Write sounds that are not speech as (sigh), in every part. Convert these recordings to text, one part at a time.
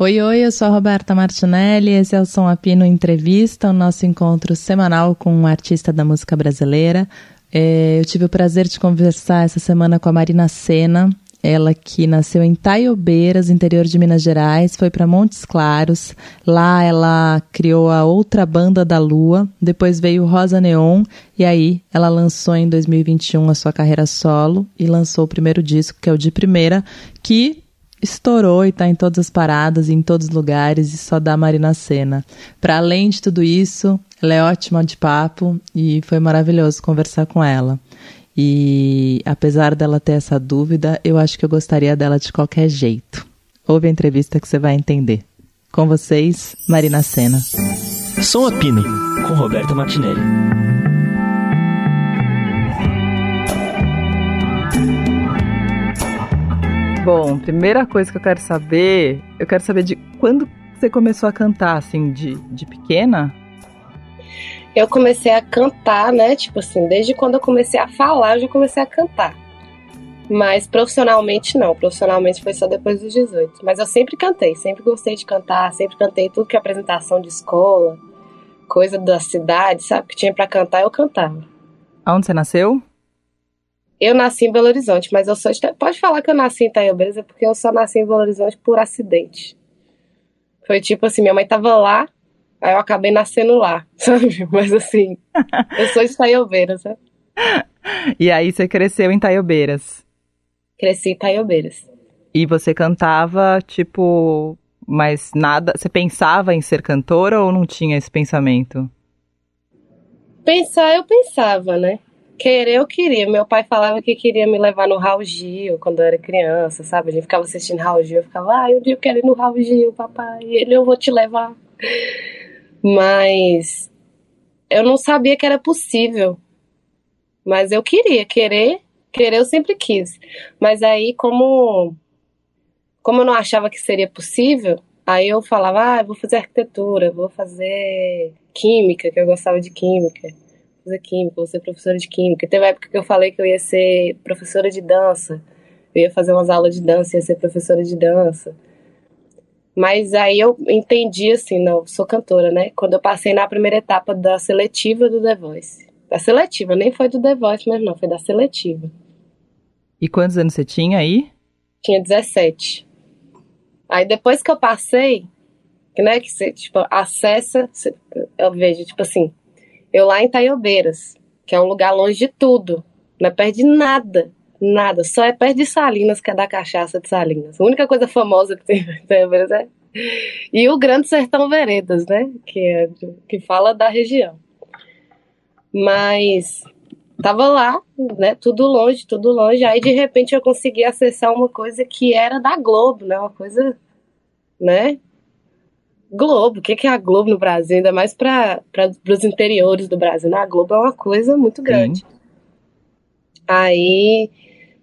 Oi, oi, eu sou a Roberta Martinelli, esse é o Som Apino Entrevista, o nosso encontro semanal com um artista da música brasileira. É, eu tive o prazer de conversar essa semana com a Marina Sena, ela que nasceu em Taiobeiras, interior de Minas Gerais, foi para Montes Claros. Lá ela criou a outra banda da Lua, depois veio Rosa Neon e aí ela lançou em 2021 a sua carreira solo e lançou o primeiro disco, que é o de primeira, que estourou e está em todas as paradas, em todos os lugares e só dá Marina Cena. Para além de tudo isso, ela é ótima de papo e foi maravilhoso conversar com ela. E apesar dela ter essa dúvida, eu acho que eu gostaria dela de qualquer jeito. Ouve a entrevista que você vai entender. Com vocês, Marina Sena. Som Apino, com Roberta Martinelli. Bom, primeira coisa que eu quero saber, eu quero saber de quando você começou a cantar, assim, de, de pequena? Eu comecei a cantar, né? Tipo assim, desde quando eu comecei a falar, eu já comecei a cantar. Mas profissionalmente não, profissionalmente foi só depois dos 18. Mas eu sempre cantei, sempre gostei de cantar, sempre cantei tudo que é apresentação de escola, coisa da cidade, sabe? Que tinha para cantar, eu cantava. Aonde você nasceu? Eu nasci em Belo Horizonte, mas eu sou. Pode falar que eu nasci em Itaiobeiras, é porque eu só nasci em Belo Horizonte por acidente. Foi tipo assim: minha mãe tava lá, aí eu acabei nascendo lá, (laughs) sabe? Mas assim, eu sou de Itaiobeiras, sabe? E aí você cresceu em Itaiobeiras? Cresci em Itaiobeiras. E você cantava, tipo, mas nada. Você pensava em ser cantora ou não tinha esse pensamento? Pensar, eu pensava, né? Querer eu queria. Meu pai falava que queria me levar no Raul Gil quando eu era criança, sabe? A gente ficava assistindo Raul Gil, eu ficava, ah, um dia eu quero ir no Raul Gil, papai. E ele, eu vou te levar. Mas eu não sabia que era possível. Mas eu queria, querer, querer eu sempre quis. Mas aí, como, como eu não achava que seria possível, aí eu falava, ah, vou fazer arquitetura, vou fazer química, que eu gostava de química fazer química, vou ser professora de química. Teve época que eu falei que eu ia ser professora de dança. Eu ia fazer umas aulas de dança, ia ser professora de dança. Mas aí eu entendi assim, não, sou cantora, né? Quando eu passei na primeira etapa da seletiva do The Voice. Da seletiva, nem foi do The Voice mesmo, não, foi da seletiva. E quantos anos você tinha aí? Tinha 17. Aí depois que eu passei, né, que você, tipo, acessa, eu vejo, tipo assim, eu lá em Taiobeiras, que é um lugar longe de tudo, não é perto de nada, nada, só é perto de Salinas, que é da cachaça de Salinas. A única coisa famosa que tem em Taiobeiras é. E o Grande Sertão Veredas, né? Que, é, que fala da região. Mas tava lá, né? Tudo longe, tudo longe. Aí de repente eu consegui acessar uma coisa que era da Globo, né? Uma coisa, né? Globo, o que é a Globo no Brasil, ainda mais para os interiores do Brasil. Né? A Globo é uma coisa muito grande. Sim. Aí,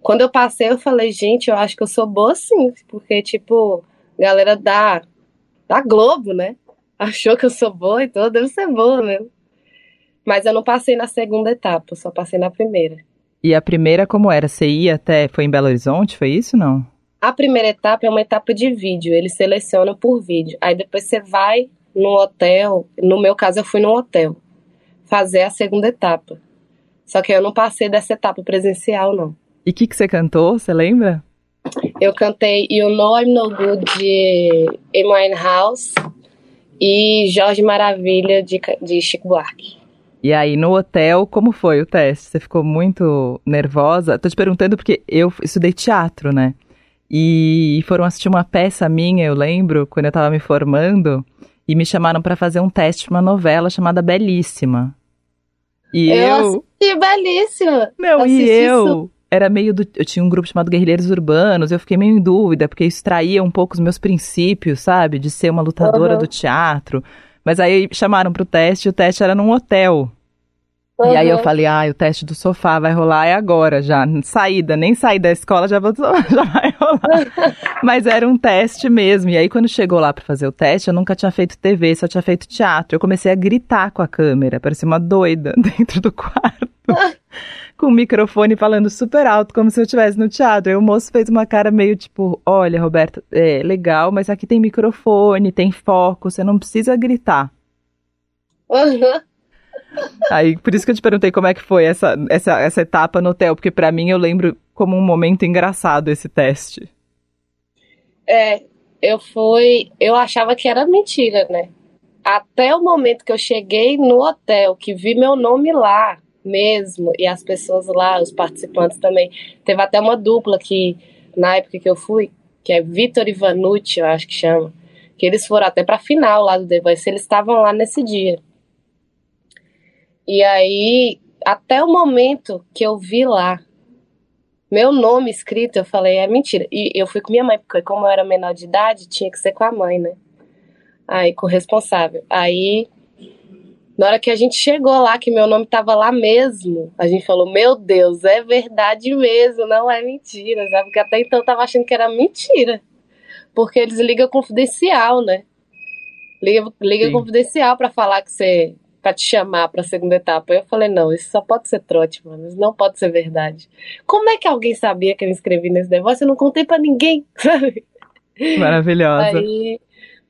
quando eu passei, eu falei, gente, eu acho que eu sou boa sim, porque, tipo, galera da, da Globo, né? (laughs) Achou que eu sou boa, então eu devo ser boa mesmo. Mas eu não passei na segunda etapa, só passei na primeira. E a primeira como era? Você ia até, foi em Belo Horizonte, foi isso não? A primeira etapa é uma etapa de vídeo, ele seleciona por vídeo. Aí depois você vai no hotel, no meu caso eu fui no hotel, fazer a segunda etapa. Só que eu não passei dessa etapa presencial, não. E o que, que você cantou, você lembra? Eu cantei You Know I'm No Good de Amy House e Jorge Maravilha de, de Chico Buarque. E aí, no hotel, como foi o teste? Você ficou muito nervosa? Tô te perguntando porque eu estudei teatro, né? E foram assistir uma peça minha, eu lembro, quando eu estava me formando, e me chamaram para fazer um teste para uma novela chamada Belíssima. E eu, eu... assisti Belíssima. Não, assisti e eu isso. era meio do eu tinha um grupo chamado Guerrilheiros Urbanos, eu fiquei meio em dúvida, porque isso traía um pouco os meus princípios, sabe, de ser uma lutadora uhum. do teatro. Mas aí chamaram pro teste, e o teste era num hotel. Uhum. E aí eu falei, ah, o teste do sofá vai rolar é agora já. Saída, nem sair da escola já, vou, (laughs) já vai Mas era um teste mesmo. E aí quando chegou lá para fazer o teste, eu nunca tinha feito TV, só tinha feito teatro. Eu comecei a gritar com a câmera, parecia uma doida (laughs) dentro do quarto. com o microfone falando super alto, como se eu estivesse no teatro. Aí o moço fez uma cara meio tipo: Olha, Roberto, é legal, mas aqui tem microfone, tem foco, você não precisa gritar. Uhum. Aí, por isso que eu te perguntei como é que foi essa, essa, essa etapa no hotel, porque para mim eu lembro como um momento engraçado esse teste. É, eu fui. Eu achava que era mentira, né? Até o momento que eu cheguei no hotel, que vi meu nome lá mesmo, e as pessoas lá, os participantes também. Teve até uma dupla que, na época que eu fui, que é Vitor e Vanucci, eu acho que chama, que eles foram até pra final lá do The Voice, eles estavam lá nesse dia. E aí, até o momento que eu vi lá meu nome escrito, eu falei, é mentira. E eu fui com minha mãe, porque como eu era menor de idade, tinha que ser com a mãe, né? Aí, com o responsável. Aí, na hora que a gente chegou lá, que meu nome tava lá mesmo, a gente falou, meu Deus, é verdade mesmo, não é mentira, sabe? Porque até então eu tava achando que era mentira. Porque eles ligam confidencial, né? Liga, liga confidencial para falar que você para te chamar para a segunda etapa. Eu falei, não, isso só pode ser trote, mano, isso não pode ser verdade. Como é que alguém sabia que eu me inscrevi nesse negócio? Eu não contei para ninguém, (laughs) sabe? Maravilhosa. Aí,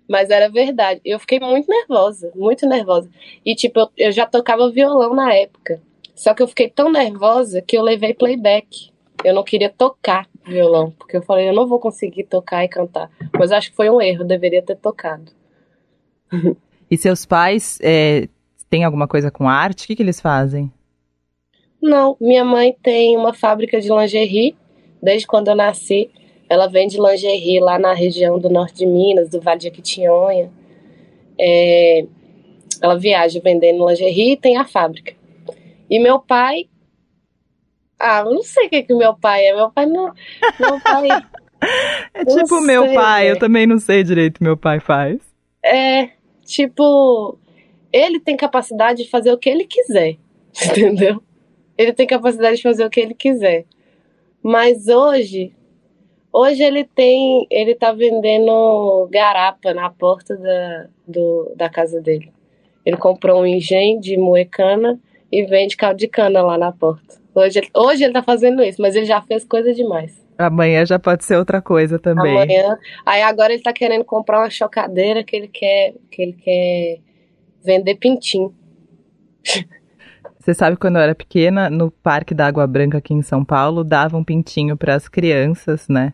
mas era verdade. Eu fiquei muito nervosa, muito nervosa. E tipo, eu, eu já tocava violão na época. Só que eu fiquei tão nervosa que eu levei playback. Eu não queria tocar violão, porque eu falei, eu não vou conseguir tocar e cantar. Mas acho que foi um erro, eu deveria ter tocado. E seus pais é, tem alguma coisa com arte? O que, que eles fazem? Não, minha mãe tem uma fábrica de lingerie desde quando eu nasci. Ela vende lingerie lá na região do norte de Minas, do Vale de Aquitinhonha. É, ela viaja vendendo lingerie e tem a fábrica. E meu pai. Ah, eu não sei o que, que meu pai é. Meu pai não. Meu pai. (laughs) é tipo meu pai, eu também não sei direito o que meu pai faz. É, tipo ele tem capacidade de fazer o que ele quiser, (laughs) entendeu? Ele tem capacidade de fazer o que ele quiser. Mas hoje, hoje ele tem, ele tá vendendo garapa na porta da, do, da casa dele. Ele comprou um engenho de moecana e vende caldo de cana lá na porta. Hoje, hoje ele tá fazendo isso, mas ele já fez coisa demais. Amanhã já pode ser outra coisa também. Amanhã. Aí agora ele tá querendo comprar uma chocadeira que ele quer, que ele quer vender pintinho. Você sabe quando eu era pequena, no Parque da Água Branca aqui em São Paulo, davam um pintinho para as crianças, né?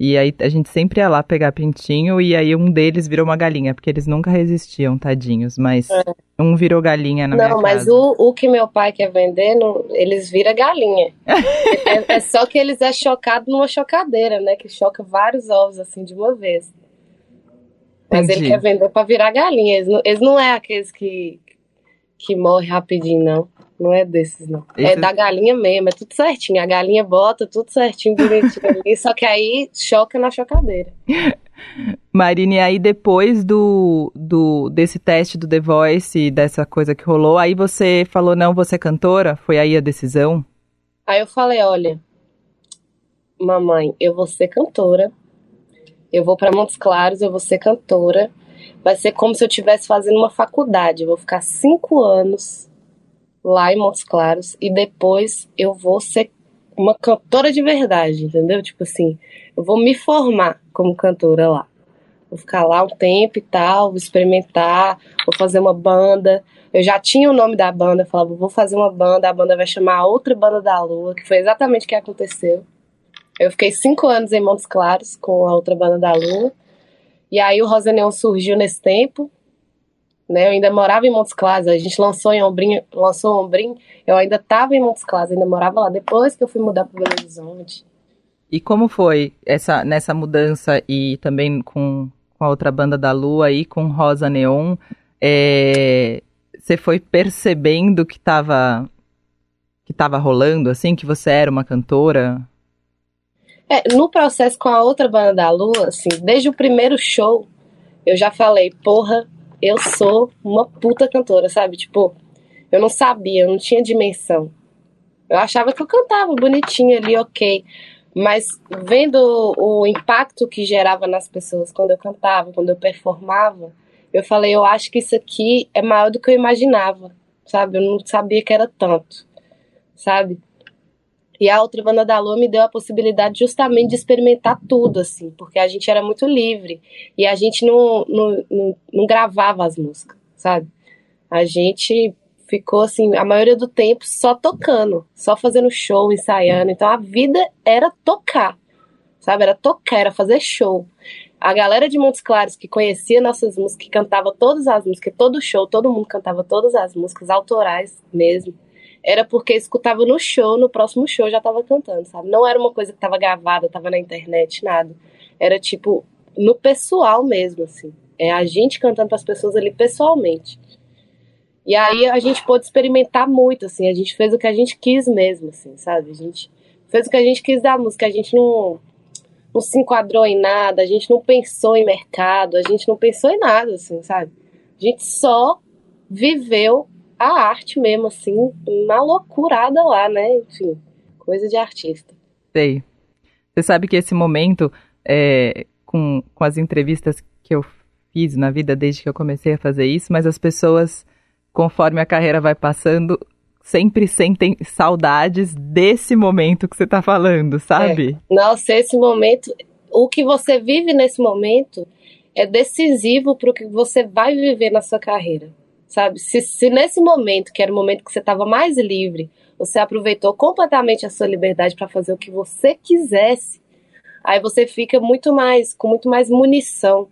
E aí a gente sempre ia lá pegar pintinho e aí um deles virou uma galinha, porque eles nunca resistiam, tadinhos, mas é. um virou galinha na não, minha. Não, mas o, o que meu pai quer vender, não, eles viram galinha. (laughs) é, é, só que eles é chocado numa chocadeira, né? Que choca vários ovos assim de uma vez. Mas ele quer vender para virar galinha. Eles não, eles não é aqueles que, que morre rapidinho, não. Não é desses, não. É Esse... É da galinha mesmo, é tudo certinho. A galinha bota tudo certinho, direitinho ali, só que aí choca na chocadeira. (laughs) Marine, aí depois do, do desse teste do The Voice, dessa coisa que rolou, aí você falou, não, você é cantora? Foi aí a decisão? Aí eu falei, olha, mamãe, eu vou ser cantora, eu vou para Montes Claros, eu vou ser cantora. Vai ser como se eu estivesse fazendo uma faculdade. Eu vou ficar cinco anos lá em Montes Claros e depois eu vou ser uma cantora de verdade, entendeu? Tipo assim, eu vou me formar como cantora lá. Vou ficar lá um tempo e tal, vou experimentar, vou fazer uma banda. Eu já tinha o nome da banda, falava, vou fazer uma banda, a banda vai chamar Outra Banda da Lua, que foi exatamente o que aconteceu. Eu fiquei cinco anos em Montes Claros com a outra banda da Lua. E aí o Rosa Neon surgiu nesse tempo. Né? Eu ainda morava em Montes Claros, a gente lançou em Ombrim, lançou Ombrim, eu ainda estava em Montes Claros, ainda morava lá depois que eu fui mudar para Belo Horizonte. E como foi essa nessa mudança e também com, com a outra banda da Lua e com Rosa Neon? É, você foi percebendo que estava que tava rolando, assim, que você era uma cantora? É, no processo com a outra banda da Lua, assim, desde o primeiro show, eu já falei, porra, eu sou uma puta cantora, sabe? Tipo, eu não sabia, eu não tinha dimensão. Eu achava que eu cantava bonitinho ali, ok. Mas vendo o, impacto que gerava nas pessoas quando eu cantava, quando eu performava, eu falei, eu acho que isso aqui é maior do que eu imaginava, sabe? Eu não sabia que era tanto, sabe? E a outra banda da Lua me deu a possibilidade justamente de experimentar tudo, assim, porque a gente era muito livre e a gente não, não, não, não gravava as músicas, sabe? A gente ficou assim, a maioria do tempo só tocando, só fazendo show, ensaiando. Então a vida era tocar, sabe? Era tocar, era fazer show. A galera de Montes Claros que conhecia nossas músicas, que cantava todas as músicas, todo show, todo mundo cantava todas as músicas autorais mesmo. Era porque escutava no show, no próximo show já tava cantando, sabe? Não era uma coisa que tava gravada, tava na internet, nada. Era tipo no pessoal mesmo, assim. É a gente cantando para as pessoas ali pessoalmente. E aí a gente pôde experimentar muito, assim. A gente fez o que a gente quis mesmo, assim, sabe? A gente fez o que a gente quis da música. A gente não não se enquadrou em nada, a gente não pensou em mercado, a gente não pensou em nada, assim, sabe? A gente só viveu a arte mesmo, assim, na loucurada lá, né? Enfim, coisa de artista. Sei. Você sabe que esse momento, é, com, com as entrevistas que eu fiz na vida desde que eu comecei a fazer isso, mas as pessoas, conforme a carreira vai passando, sempre sentem saudades desse momento que você está falando, sabe? É. Nossa, esse momento, o que você vive nesse momento é decisivo para o que você vai viver na sua carreira, sabe? Se, se nesse momento, que era o momento que você estava mais livre, você aproveitou completamente a sua liberdade para fazer o que você quisesse, aí você fica muito mais com muito mais munição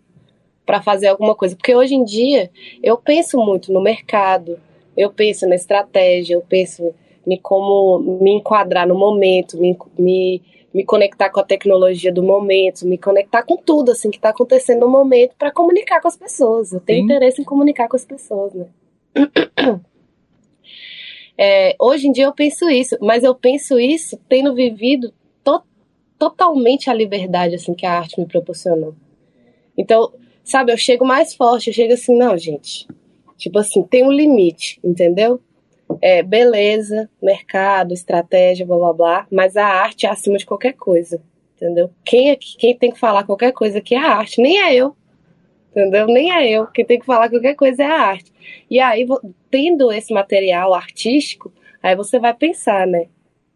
para fazer alguma coisa, porque hoje em dia eu penso muito no mercado, eu penso na estratégia, eu penso em como me enquadrar no momento, me, me, me conectar com a tecnologia do momento, me conectar com tudo assim que está acontecendo no momento para comunicar com as pessoas. Eu tenho Sim. interesse em comunicar com as pessoas, né? (clears throat) É, hoje em dia eu penso isso, mas eu penso isso tendo vivido to totalmente a liberdade assim que a arte me proporcionou. Então, sabe, eu chego mais forte, eu chego assim, não, gente, Tipo assim, tem um limite, entendeu? É, beleza, mercado, estratégia, blá blá blá, mas a arte é acima de qualquer coisa, entendeu? Quem, é, quem tem que falar qualquer coisa aqui é a arte, nem é eu, entendeu? Nem é eu. Quem tem que falar qualquer coisa é a arte. E aí, tendo esse material artístico, aí você vai pensar, né?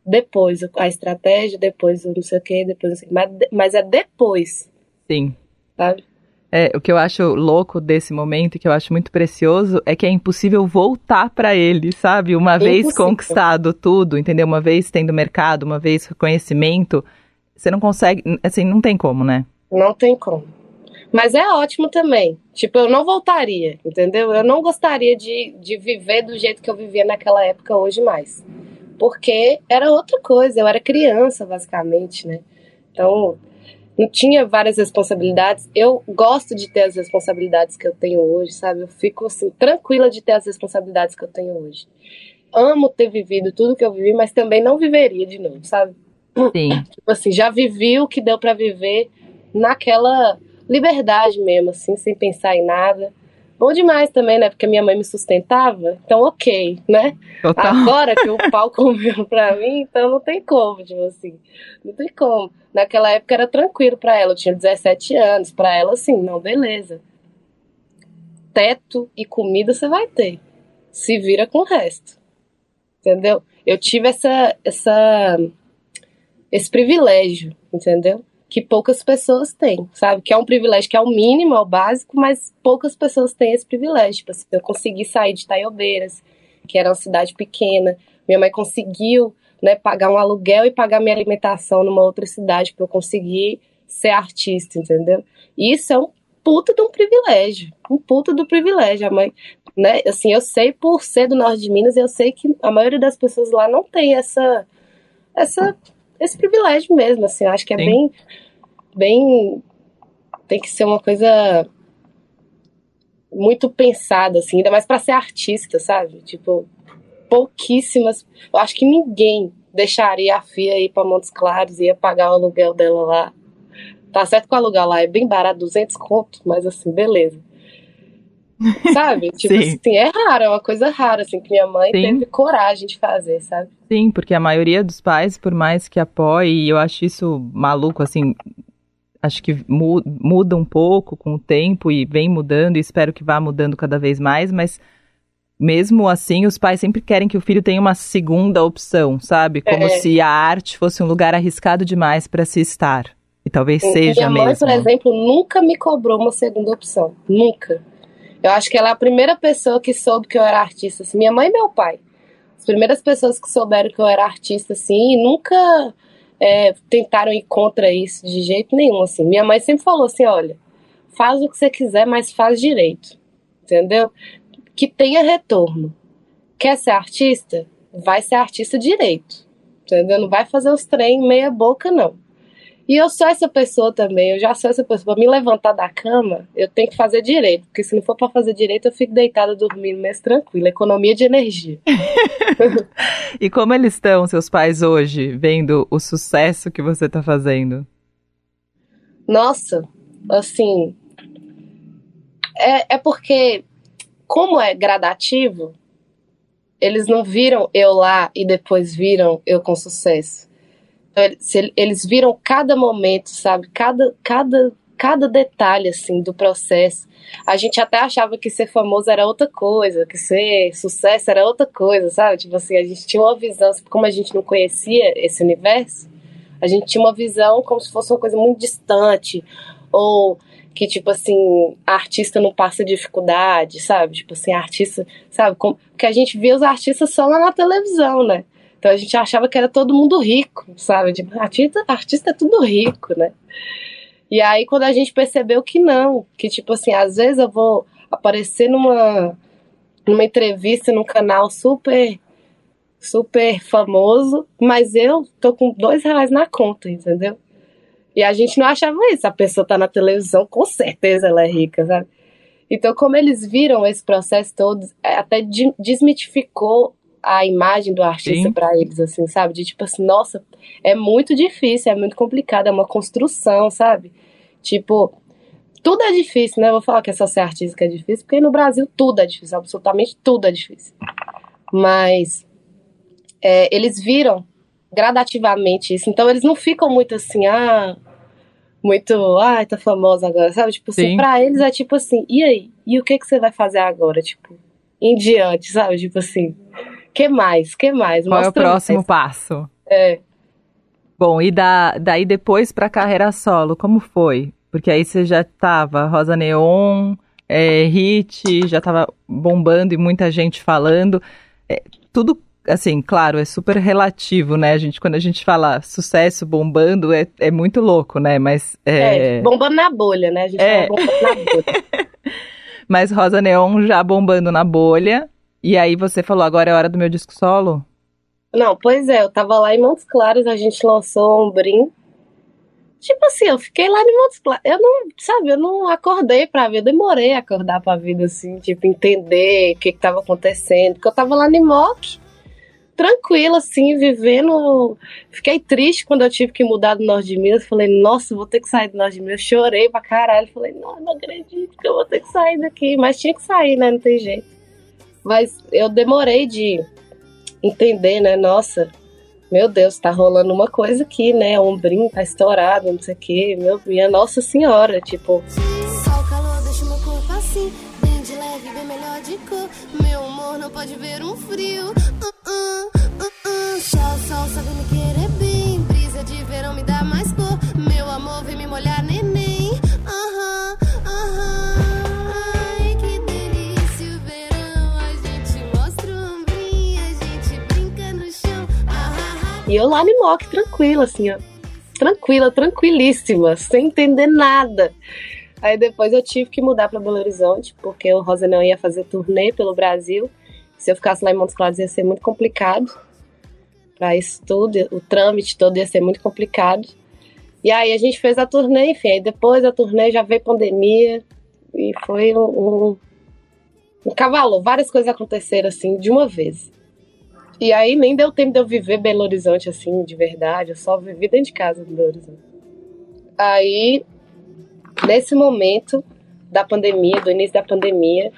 Depois a estratégia, depois o não sei o que, depois não sei, mas, mas é depois. Sim. Sabe? É, o que eu acho louco desse momento, que eu acho muito precioso, é que é impossível voltar para ele, sabe? Uma é vez impossível. conquistado tudo, entendeu? Uma vez tendo mercado, uma vez reconhecimento, você não consegue, assim, não tem como, né? Não tem como. Mas é ótimo também. Tipo, eu não voltaria, entendeu? Eu não gostaria de, de viver do jeito que eu vivia naquela época hoje mais. Porque era outra coisa, eu era criança, basicamente, né? Então, tinha várias responsabilidades. Eu gosto de ter as responsabilidades que eu tenho hoje, sabe? Eu fico assim tranquila de ter as responsabilidades que eu tenho hoje. Amo ter vivido tudo que eu vivi, mas também não viveria de novo, sabe? Sim. (clears throat) Tipo assim, já vivi o que deu para viver naquela liberdade mesmo, assim, sem pensar em nada. Bom demais também, né? Porque minha mãe me sustentava, então ok, né? Total. Agora que o pau (laughs) comeu pra mim, então não tem como, tipo assim, não tem como. Naquela época era tranquilo para ela, eu tinha 17 anos, para ela assim, não, beleza. Teto e comida você vai ter. Se vira com o resto. Entendeu? Eu tive essa essa esse privilégio, entendeu? Que poucas pessoas têm, sabe? Que é um privilégio que é o mínimo, é o básico, mas poucas pessoas têm esse privilégio. Tipo assim, eu consegui sair de Taiobeiras, que era uma cidade pequena. Minha mãe conseguiu né, pagar um aluguel e pagar minha alimentação numa outra cidade para eu conseguir ser artista, entendeu? Isso é um puta de um privilégio, um puta do privilégio. A mãe, né, assim, eu sei por ser do norte de Minas, eu sei que a maioria das pessoas lá não tem essa essa esse privilégio mesmo, assim, eu acho que é Sim. bem bem tem que ser uma coisa muito pensada assim, ainda mais para ser artista, sabe? Tipo, pouquíssimas. Eu acho que ninguém deixaria a FIA ir para Montes Claros e ia pagar o aluguel dela lá. Tá certo que o aluguel lá é bem barato, 200 contos, mas assim, beleza. Sabe? (laughs) Tipo Sim. assim, é raro, é uma coisa rara, assim, que minha mãe Sim. teve coragem de fazer, sabe? Sim, porque a maioria dos pais, por mais que apoie, e eu acho isso maluco, assim, acho que muda um pouco com o tempo e vem mudando, e espero que vá mudando cada vez mais, mas mesmo assim, os pais sempre querem que o filho tenha uma segunda opção, sabe? Como É. se a arte fosse um lugar arriscado demais para se estar. E talvez Minha seja mãe, mesmo. por exemplo, nunca me cobrou uma segunda opção. Nunca. Eu acho que ela é a primeira pessoa que soube que eu era artista. assim. Minha mãe e meu pai. As primeiras pessoas que souberam que eu era artista, assim, e nunca é, tentaram ir contra isso de jeito nenhum, assim. Minha mãe sempre falou assim, olha, faz o que você quiser, mas faz direito. Entendeu? Que tenha retorno. Quer ser artista? Vai ser artista direito. Entendeu? Não vai fazer os trem meia boca, não. E eu sou essa pessoa também, eu já sou essa pessoa. Pra me levantar da cama, eu tenho que fazer direito. Porque se não for pra fazer direito, eu fico deitada dormindo mais tranquila. Economia de energia. (laughs) E como eles estão, seus pais, hoje, vendo o sucesso que você tá fazendo? Nossa, assim. É, é porque, como é gradativo, eles não viram eu lá e depois viram eu com sucesso. Então, eles- Eles viram cada momento, sabe? Cada, cada, cada detalhe, assim, do processo. A gente até achava que ser famoso era outra coisa, que ser sucesso era outra coisa, sabe? Tipo assim, a gente tinha uma visão, como a gente não conhecia esse universo, a gente tinha uma visão como se fosse uma coisa muito distante, ou que, tipo assim, a artista não passa dificuldade, sabe? Tipo assim, a artista, sabe? Como, porque a gente via os artistas só lá na televisão, né? Então a gente achava que era todo mundo rico, sabe? Tipo, artista, artista é tudo rico, né? E aí quando a gente percebeu que não, que tipo assim, às vezes eu vou aparecer numa, numa entrevista num canal super super famoso, mas eu tô com dois reais na conta, entendeu? E a gente não achava isso. A pessoa tá na televisão, com certeza ela é rica, sabe? Então, como eles viram esse processo todo, é, até de- desmitificou a imagem do artista pra eles, assim, sabe? De tipo assim, nossa, é muito difícil, é muito complicado, é uma construção, sabe? Tipo, tudo é difícil, né? Eu vou falar que é só ser artista que é difícil, porque no Brasil tudo é difícil, absolutamente tudo é difícil. Mas é, eles viram gradativamente isso. Então eles não ficam muito assim, ah, muito, ai, tá famosa agora, sabe? Tipo assim, Sim. pra eles é tipo assim, e aí? E o que que você vai fazer agora? Tipo, em diante, sabe? Tipo assim, que mais? Que mais? Qual é o próximo mais. passo? É. Bom, e da, daí depois pra carreira solo, como foi? Porque aí você já tava Rosa Neon, é, hit, já tava bombando e muita gente falando. É, tudo, assim, claro, é super relativo, né? A gente, quando a gente fala sucesso bombando, é, é muito louco, né? Mas, É, é, bombando na bolha, né? A gente É. fala bombando na bolha. (laughs) mas Rosa Neon já bombando na bolha. E aí você falou, agora é hora do meu disco solo? Não, pois é, eu tava lá em Montes Claros, a gente lançou um brim. Tipo assim, eu fiquei lá em Montes Claros. Eu não, sabe, eu não acordei pra vida, demorei a acordar pra vida, assim, tipo, entender o que que tava acontecendo. Porque eu tava lá em Moc, tranquila, assim, vivendo. Fiquei triste quando eu tive que mudar do Norte de Minas. Falei, nossa, vou ter que sair do Norte de Minas. Chorei pra caralho. Falei, não, não acredito que eu vou ter que sair daqui. Mas tinha que sair, né? Não tem jeito. Mas eu demorei de entender, né? Nossa, meu Deus, tá rolando uma coisa aqui, né? O ombrinho tá estourado, não sei o quê. Meu, minha Nossa Senhora, tipo, calor deixa meu corpo assim, bem de leve, bem melhor de cor. Meu não pode ver um frio. Uh, uh, uh, uh. Sol, sabe me querer bem. E eu lá no mock, tranquila, assim, ó. Tranquila, tranquilíssima, sem entender nada. Aí depois eu tive que mudar para Belo Horizonte, porque o Rosa não ia fazer turnê pelo Brasil. Se eu ficasse lá em Montes Claros ia ser muito complicado. Para isso tudo, o trâmite todo ia ser muito complicado. E aí a gente fez a turnê, enfim. Aí depois da turnê já veio pandemia. E foi um, um, um cavalo. Várias coisas aconteceram assim de uma vez. E aí nem deu tempo de eu viver Belo Horizonte assim, de verdade. Eu só vivi dentro de casa do Belo Horizonte. Aí, nesse momento da pandemia, do início da pandemia,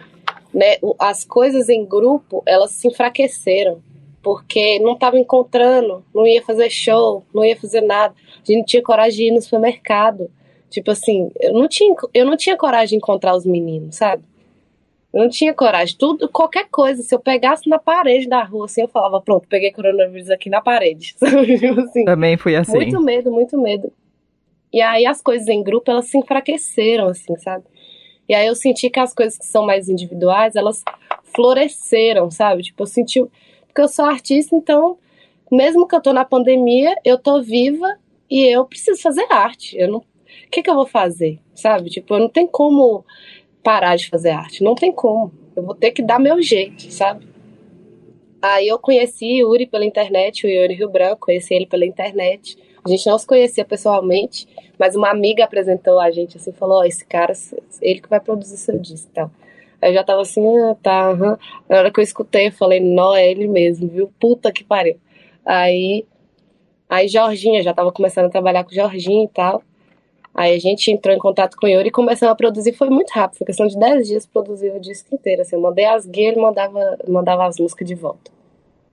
né, as coisas em grupo, elas se enfraqueceram. Porque não estava encontrando, não ia fazer show, não ia fazer nada. A gente não tinha coragem de ir no supermercado. Tipo assim, eu não tinha, eu não tinha coragem de encontrar os meninos, sabe? Eu não tinha coragem. Tudo, qualquer coisa, se eu pegasse na parede da rua, assim, eu falava, pronto, peguei coronavírus aqui na parede. (laughs) Tipo assim, Também fui assim. Muito medo, muito medo. E aí as coisas em grupo, elas se enfraqueceram, assim, sabe? E aí eu senti que as coisas que são mais individuais, elas floresceram, sabe? Tipo, eu senti. Porque eu sou artista, então, mesmo que eu tô na pandemia, eu tô viva e eu preciso fazer arte. Eu não. O que, que eu vou fazer? Sabe? Tipo, eu não tenho como parar de fazer arte. Não tem como. Eu vou ter que dar meu jeito, sabe? Aí eu conheci o Yuri pela internet, o Yuri Rio Branco, conheci ele pela internet. A gente não se conhecia pessoalmente, mas uma amiga apresentou a gente assim, falou, oh, esse cara, ele que vai produzir seu disco e tal. Aí eu já tava assim, ah, tá, aham. Na hora que eu escutei, eu falei, não, é ele mesmo, viu? Puta que pariu. Aí, aí Jorginha, já tava começando a trabalhar com Jorginha e tal. Aí a gente entrou em contato com o Yuri e começamos a produzir, foi muito rápido, foi questão de 10 dias produzir o disco inteiro. Assim, eu mandei as guias, ele mandava, mandava as músicas de volta.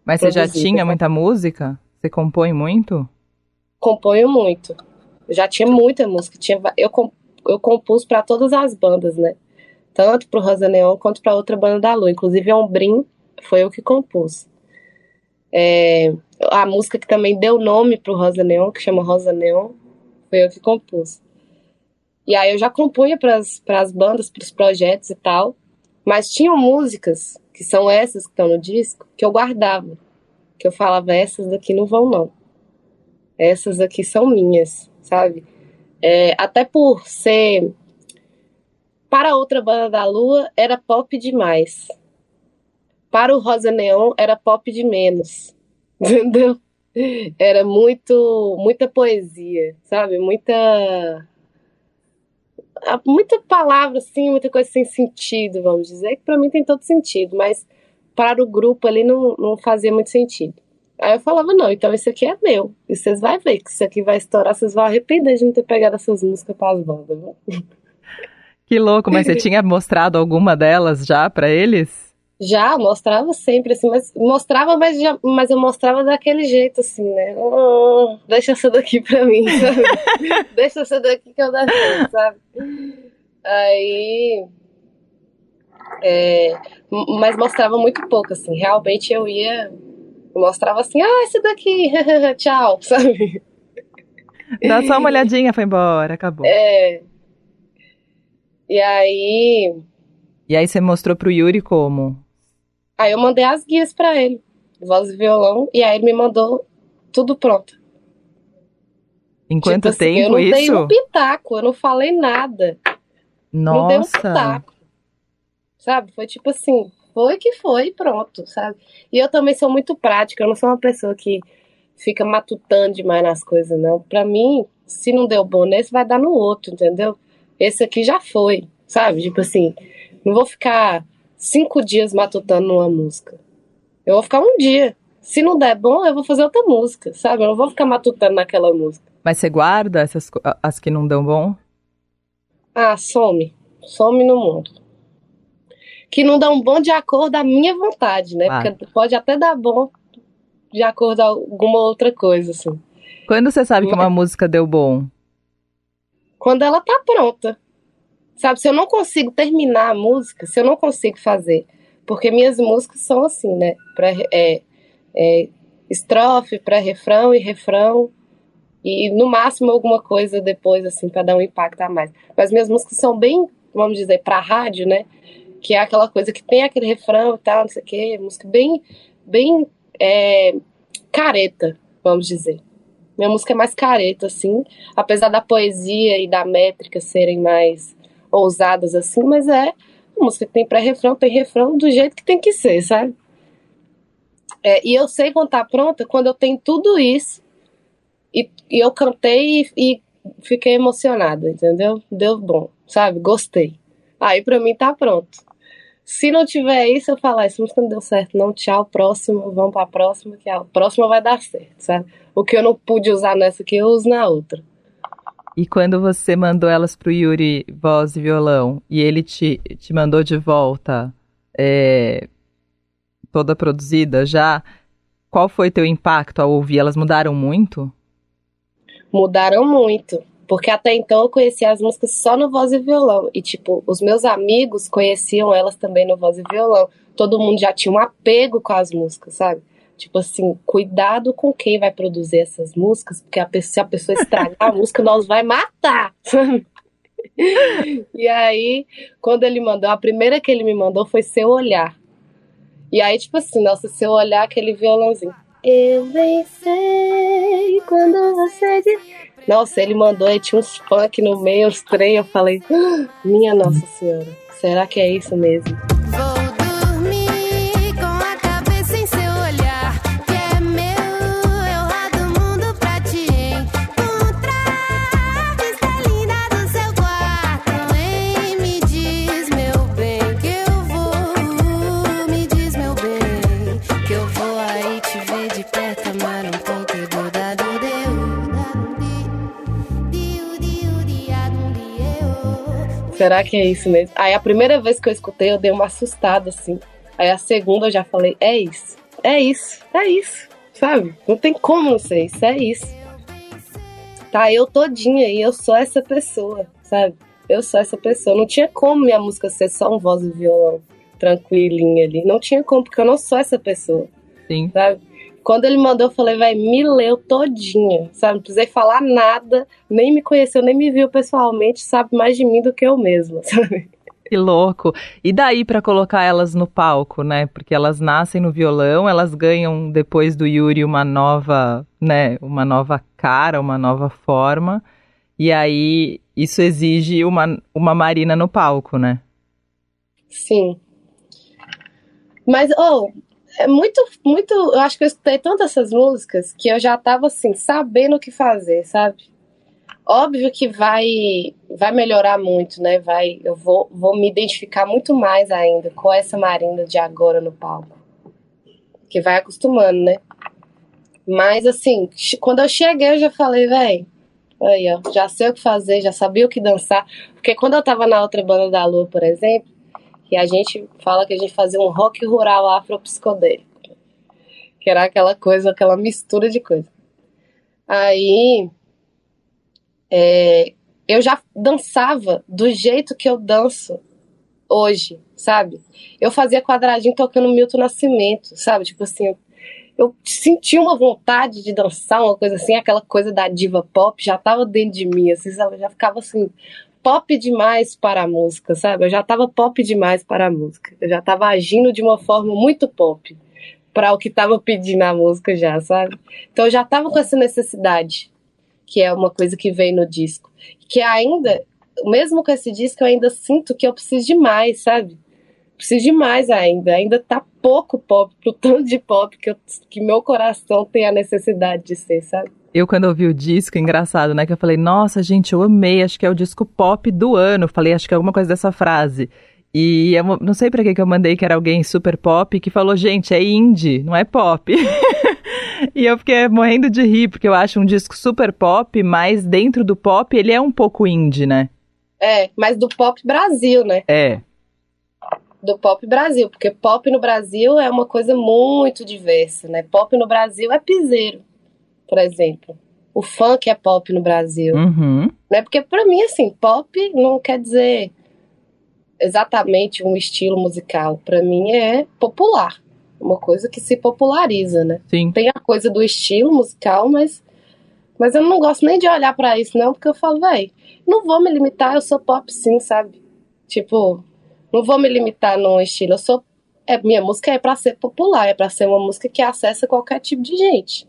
Mas você já tinha muita música? Você compõe muito? Componho muito. Já tinha muita música. Tinha, eu, eu compus para todas as bandas, né? Tanto pro Rosa Neon quanto para outra banda da Lua. Inclusive, Ombrim foi eu que compus. É, a música que também deu nome pro Rosa Neon, que chama Rosa Neon, foi eu que compus. E aí eu já compunha para as bandas, para os projetos e tal, mas tinham músicas, que são essas que estão no disco, que eu guardava. Que eu falava, essas daqui não vão não. Essas aqui são minhas, sabe? É, até por ser. Para outra banda da Lua, era pop demais. Para o Rosa Neon, era pop de menos. (laughs) Entendeu? Era muito. Muita poesia, sabe? Muita muita palavra assim, muita coisa sem sentido, vamos dizer, que para mim tem todo sentido, mas para o grupo ali não, não fazia muito sentido. Aí eu falava, não, então esse aqui é meu. E vocês vão ver que isso aqui vai estourar, vocês vão arrepender de não ter pegado essas músicas para as bandas. Viu? Que louco, mas você tinha mostrado alguma delas já para eles? Já, mostrava sempre, assim, mas mostrava, mas, já, mas eu mostrava daquele jeito, assim, né? Oh, deixa essa daqui pra mim, (laughs) sabe? deixa essa daqui que eu defendo, sabe? Aí. É, mas mostrava muito pouco, assim. Realmente eu ia. Mostrava assim, ah, esse daqui, (laughs) tchau, (laughs) sabe? Dá só uma olhadinha, foi embora, acabou. É. E aí. E aí você mostrou pro Yuri como? Aí eu mandei as guias para ele, voz e violão, e aí ele me mandou tudo pronto. Em quanto tipo tempo assim, eu não isso? dei um pitaco, eu não falei nada. Nossa. Não dei um pitaco. Sabe? Foi tipo assim, foi que foi, pronto, sabe? E eu também sou muito prática, eu não sou uma pessoa que fica matutando demais nas coisas, não. Pra mim, se não deu bom nesse, vai dar no outro, entendeu? Esse aqui já foi, sabe? Tipo assim, não vou ficar cinco dias matutando numa música. Eu vou ficar um dia. Se não der bom, eu vou fazer outra música, sabe? Eu não vou ficar matutando naquela música. Mas você guarda essas as que não dão bom? Ah, some. Some no mundo. Que não dão bom de acordo à minha vontade, né? Claro. Porque pode até dar bom de acordo a alguma outra coisa, assim. Quando você sabe que uma música deu bom? Quando ela tá pronta. Sabe, se eu não consigo terminar a música, se eu não consigo fazer, porque minhas músicas são assim, né? Pra, é, é, estrofe, pré-refrão e refrão, e no máximo alguma coisa depois, assim, para dar um impacto a mais. Mas minhas músicas são bem, vamos dizer, para rádio, né? Que é aquela coisa que tem aquele refrão e tal, não sei o quê, música bem, bem é, careta, vamos dizer. Minha música é mais careta, assim, apesar da poesia e da métrica serem mais ousadas assim, mas é uma música que tem pré-refrão, tem refrão do jeito que tem que ser, sabe? É, e eu sei quando tá pronta quando eu tenho tudo isso e, e eu cantei e, e, fiquei emocionada, entendeu? Deu bom, sabe? Gostei. Aí pra mim tá pronto. Se não tiver isso, eu falar, essa música não deu certo, não, tchau, próximo, vamos pra próxima, que a próxima vai dar certo, sabe? O que eu não pude usar nessa aqui, eu uso na outra. E quando você mandou elas pro Yuri, voz e violão, e ele te, te mandou de volta é, toda produzida já, qual foi teu impacto ao ouvir? Elas mudaram muito? Mudaram muito. Porque até então eu conhecia as músicas só no voz e violão. E, tipo, os meus amigos conheciam elas também no voz e violão. Todo mundo já tinha um apego com as músicas, sabe? Tipo assim, cuidado com quem vai produzir essas músicas, porque a pessoa, se a pessoa estragar a (laughs) música, nós vai matar. (laughs) e aí, quando ele mandou, a primeira que ele me mandou foi Seu Olhar. E aí, tipo assim, nossa, Seu Olhar, aquele violãozinho. Eu venci quando você diz... Nossa, ele mandou, aí tinha uns funk no meio, uns trem, eu falei, ah, minha Nossa Senhora, será que é isso mesmo? Será que é isso mesmo? Aí a primeira vez que eu escutei, eu dei uma assustada, assim. Aí a segunda eu já falei, é isso, é isso, é isso, sabe? Não tem como não ser isso, é isso. Tá, eu todinha e eu sou essa pessoa, sabe? Eu sou essa pessoa. Não tinha como minha música ser só um voz e violão tranquilinha ali. Não tinha como, porque eu não sou essa pessoa. Sim. Sabe? Quando ele mandou, eu falei, vai, me leu todinha, sabe? Não precisei falar nada, nem me conheceu, nem me viu pessoalmente, sabe mais de mim do que eu mesma, (laughs) sabe? Que louco. E daí para colocar elas no palco, né? Porque elas nascem no violão, elas ganham depois do Yuri uma nova, né, uma nova cara, uma nova forma. E aí isso exige uma, uma Marina no palco, né? Sim. Mas, oh, é muito, muito. Eu acho que eu escutei tantas essas músicas que eu já tava assim, sabendo o que fazer, sabe? Óbvio que vai vai melhorar muito, né? Vai, eu vou, vou me identificar muito mais ainda com essa Marina de agora no palco. Que vai acostumando, né? Mas assim, quando eu cheguei, eu já falei, velho, aí, ó, já sei o que fazer, já sabia o que dançar. Porque quando eu tava na outra banda da Lua, por exemplo, que a gente fala que a gente fazia um rock rural afro-psicodélico. Que era aquela coisa, aquela mistura de coisa. Aí é, eu já dançava do jeito que eu danço hoje, sabe? Eu fazia quadradinho tocando Milton Nascimento, sabe? Tipo assim, eu, eu senti uma vontade de dançar, uma coisa assim, aquela coisa da diva pop já tava dentro de mim, assim, sabe? Eu já ficava assim, pop demais para a música, sabe? Eu já estava pop demais para a música. Eu já estava agindo de uma forma muito pop para o que estava pedindo a música já, sabe? Então eu já estava com essa necessidade, que é uma coisa que vem no disco, que ainda, mesmo com esse disco, eu ainda sinto que eu preciso de mais, sabe? Preciso de mais ainda, ainda tá pouco pop pro tanto de pop que, eu, que meu coração tem a necessidade de ser, sabe? Eu, quando ouvi o disco, engraçado, né? Que eu falei, nossa, gente, eu amei, acho que é o disco pop do ano. Falei, acho que é alguma coisa dessa frase. E eu não sei para que, que eu mandei que era alguém super pop que falou, gente, é indie, não é pop. (laughs) e eu fiquei morrendo de rir, porque eu acho um disco super pop, mas dentro do pop ele é um pouco indie, né? É, mas do pop Brasil, né? É. Do pop Brasil, porque pop no Brasil é uma coisa muito diversa, né? Pop no Brasil é piseiro por exemplo. O funk é pop no Brasil. Uhum. Né? Porque para mim, assim, pop não quer dizer exatamente um estilo musical. Para mim é popular. Uma coisa que se populariza, né? Sim. Tem a coisa do estilo musical, mas mas eu não gosto nem de olhar para isso, não, porque eu falo, véi, não vou me limitar, eu sou pop sim, sabe? Tipo, não vou me limitar num estilo, eu sou. É, minha música é para ser popular, é para ser uma música que acessa qualquer tipo de gente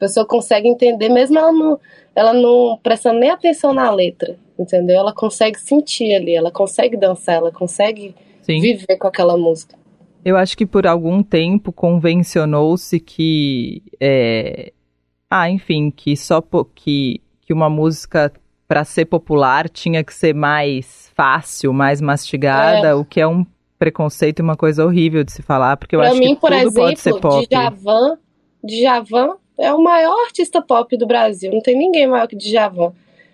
pessoa consegue entender, mesmo ela não, ela não prestando nem atenção na letra, entendeu? Ela consegue sentir ali, ela consegue dançar, ela consegue Sim. viver com aquela música. Eu acho que por algum tempo convencionou-se que, é... ah, enfim, que só que, que uma música para ser popular tinha que ser mais fácil, mais mastigada, é. o que é um preconceito e uma coisa horrível de se falar, porque eu pra acho mim, que tudo exemplo, pode ser pop. Djavan, Djavan é o maior artista pop do Brasil. Não tem ninguém maior que Djavan.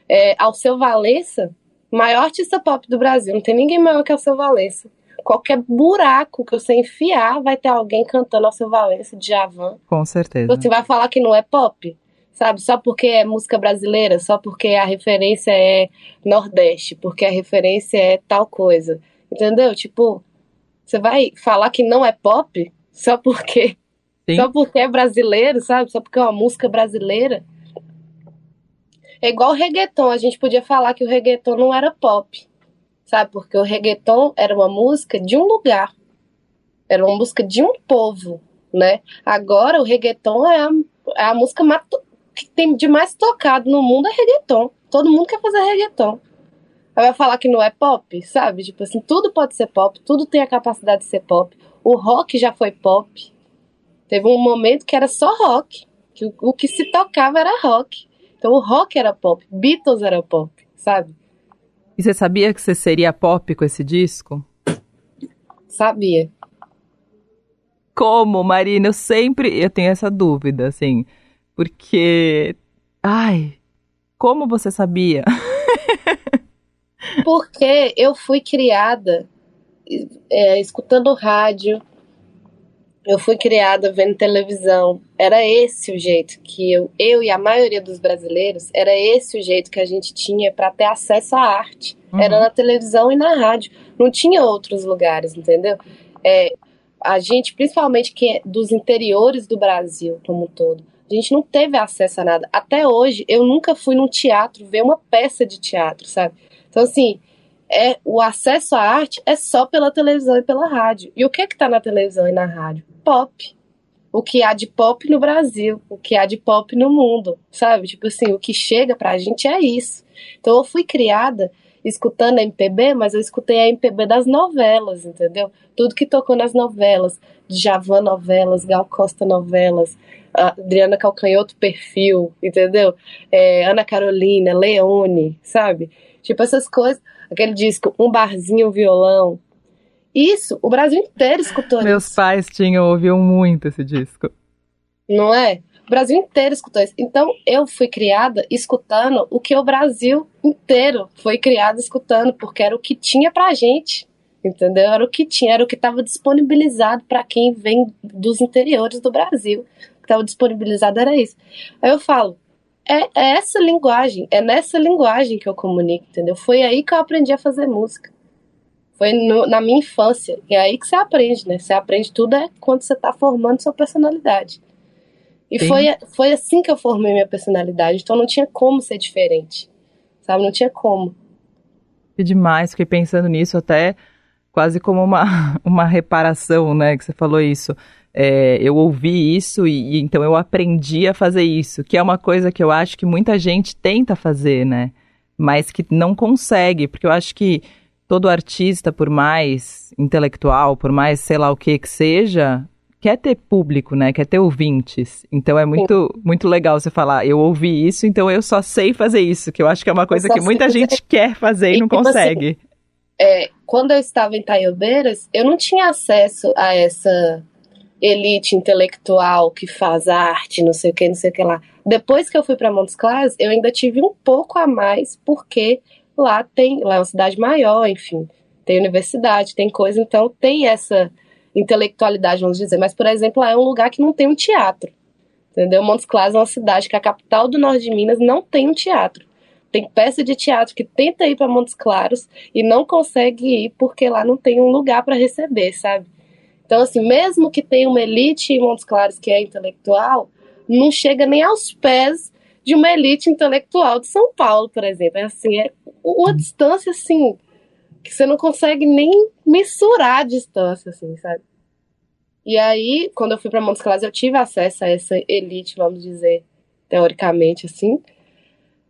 É, Alceu Valença, maior artista pop do Brasil. Não tem ninguém maior que Alceu Valença. Qualquer buraco que você enfiar, vai ter alguém cantando Alceu Valença, Djavan. Com certeza. Você vai falar que não é pop? sabe? Só porque é música brasileira, só porque a referência é Nordeste, porque a referência é tal coisa. Entendeu? Tipo, você vai falar que não é pop só porque Sim. só porque é brasileiro, sabe? Só porque é uma música brasileira. É igual o reggaeton, a gente podia falar que o reggaeton não era pop, sabe? Porque o reggaeton era uma música de um lugar, era uma música de um povo, né? Agora o reggaeton é a, é a música que tem de mais tocado no mundo é reggaeton. Todo mundo quer fazer reggaeton. Aí vai falar que não é pop, sabe? Tipo assim, tudo pode ser pop, tudo tem a capacidade de ser pop. O rock já foi pop. Teve um momento que era só rock, que o, o que se tocava era rock. Então o rock era pop, Beatles era pop, sabe? E você sabia que você seria pop com esse disco? Sabia. Como, Marina? Eu sempre eu tenho essa dúvida, assim, porque ai, como você sabia? porque eu fui criada é, escutando rádio, eu fui criada vendo televisão. Era esse o jeito que eu, eu e a maioria dos brasileiros, era esse o jeito que a gente tinha para ter acesso à arte. Uhum. Era na televisão e na rádio. Não tinha outros lugares, entendeu? É, a gente, principalmente que é dos interiores do Brasil como um todo, a gente não teve acesso a nada. Até hoje, eu nunca fui num teatro ver uma peça de teatro, sabe? Então, assim, é o acesso à arte é só pela televisão e pela rádio. E o que é que tá na televisão e na rádio? Pop. O que há de pop no Brasil, o que há de pop no mundo, sabe? Tipo assim, o que chega pra gente é isso. Então eu fui criada escutando a MPB, mas eu escutei a MPB das novelas, entendeu? Tudo que tocou nas novelas, Javan novelas, Gal Costa novelas, Adriana Calcanhoto perfil, entendeu? É, Ana Carolina, Leone, sabe? Tipo essas coisas aquele disco Um Barzinho, um Violão. Isso, o Brasil inteiro escutou Meus isso. pais tinham, ouviam muito esse disco. Não é? O Brasil inteiro escutou isso. Então, eu fui criada escutando o que o Brasil inteiro foi criado escutando, porque era o que tinha pra gente. Entendeu? Era o que tinha, era o que estava disponibilizado para quem vem dos interiores do Brasil. O que estava disponibilizado era isso. Aí eu falo, é, é essa linguagem, é nessa linguagem que eu comunico, entendeu? Foi aí que eu aprendi a fazer música. Foi no, na minha infância. E é aí que você aprende, né? Você aprende tudo é quando você está formando sua personalidade. E foi, foi assim que eu formei minha personalidade. Então não tinha como ser diferente. Sabe? Não tinha como. Que demais. Fiquei pensando nisso até quase como uma, (laughs) uma reparação, né? Que você falou isso é, eu ouvi isso e, e, então eu aprendi a fazer isso, que é uma coisa que eu acho que muita gente tenta fazer, né? Mas que não consegue, porque eu acho que todo artista, por mais intelectual, por mais sei lá o que que seja, quer ter público, né? Quer ter ouvintes. Então é muito, muito legal você falar, eu ouvi isso, então eu só sei fazer isso, que eu acho que é uma coisa que muita gente quer fazer e, e não tipo assim, consegue. Assim, é, quando eu estava em Taiobeiras, eu não tinha acesso a essa elite intelectual que faz arte, não sei o que, não sei o que lá. Depois que eu fui para Montes Claros, eu ainda tive um pouco a mais, porque lá tem, lá é uma cidade maior, enfim, tem universidade, tem coisa, então tem essa intelectualidade, vamos dizer. Mas, por exemplo, lá é um lugar que não tem um teatro, entendeu? Montes Claros é uma cidade que a capital do norte de Minas não tem um teatro. Tem peça de teatro que tenta ir para Montes Claros e não consegue ir porque lá não tem um lugar para receber, sabe? Então, assim, mesmo que tenha uma elite em Montes Claros que é intelectual, não chega nem aos pés de uma elite intelectual de São Paulo, por exemplo. É assim, é uma distância assim que você não consegue nem mensurar a distância, assim, sabe? E aí, quando eu fui para Montes Claros, eu tive acesso a essa elite, vamos dizer, teoricamente, assim.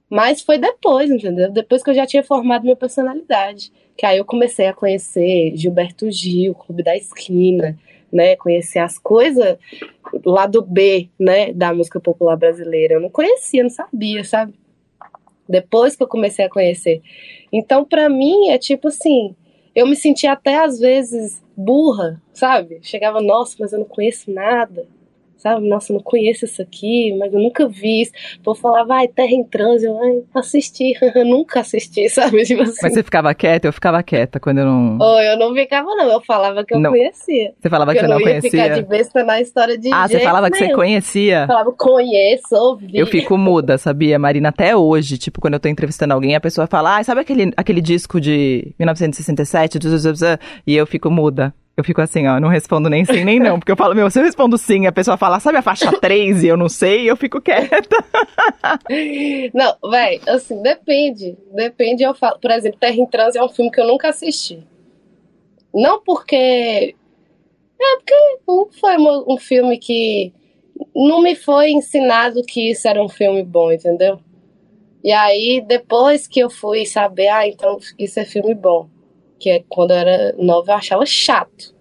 Mas foi depois, entendeu? Depois que eu já tinha formado minha personalidade. Que aí eu comecei a conhecer Gilberto Gil, Clube da Esquina, né? Conhecer as coisas lá do B, né? Da música popular brasileira. Eu não conhecia, não sabia, sabe? Depois que eu comecei a conhecer. Então, para mim, é tipo assim. Eu me sentia até às vezes burra, sabe? Chegava, nossa, mas eu não conheço nada. Sabe? Nossa, eu não conheço isso aqui, mas eu nunca vi isso. Vou falar, vai, Terra em Transe, eu ai, assisti, (laughs) nunca assisti, (laughs) sabe? Tipo assim. Mas você ficava quieta? Eu ficava quieta quando eu não. Oh, eu não ficava, não, eu falava que eu Não. conhecia. Você falava que, eu você não não ia ficar de conhecia? besta na história de Ah, você falava que você conhecia? Eu falava, conheço, ouvi. Eu fico muda, sabia, Marina? Até hoje, tipo, quando eu tô entrevistando alguém, a pessoa fala, ah, sabe aquele, aquele disco de 1967? E eu fico muda. Eu fico assim, ó, não respondo nem sim nem não. Porque eu falo, meu, se eu respondo sim, a pessoa fala, sabe a faixa 3 e eu não sei, eu fico quieta. (laughs) Não, véi, assim, depende. Depende, eu falo. Por exemplo, Terra em Transe é um filme que eu nunca assisti. Não porque. É porque não foi um filme que. Não me foi ensinado que isso era um filme bom, entendeu? E aí, depois que eu fui saber, ah, então isso é filme bom. Que é quando eu era nova, eu achava chato.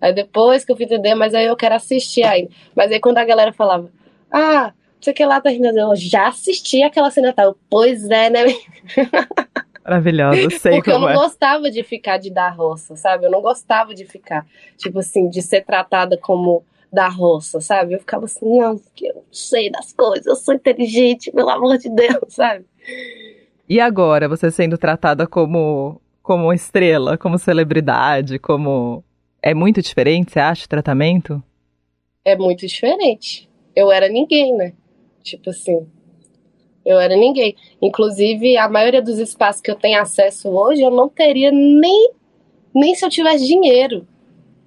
Aí depois que eu fui entender, mas aí eu quero assistir ainda. Mas aí quando a galera falava, ah, não sei o que lá, tá rindo, eu já assisti aquela cena tal. Pois é, né? (laughs) Maravilhosa, eu sei Porque eu não é. gostava de ficar de dar roça, sabe? Eu não gostava de ficar, tipo assim, de ser tratada como da roça, sabe? Eu ficava assim, não, porque eu sei das coisas, eu sou inteligente, pelo amor de Deus, (laughs) sabe? E agora, você sendo tratada como, como estrela, como celebridade, como... É muito diferente, você acha, o tratamento? É muito diferente. Eu era ninguém, né? Tipo assim, eu era ninguém. Inclusive, a maioria dos espaços que eu tenho acesso hoje, eu não teria nem, nem se eu tivesse dinheiro,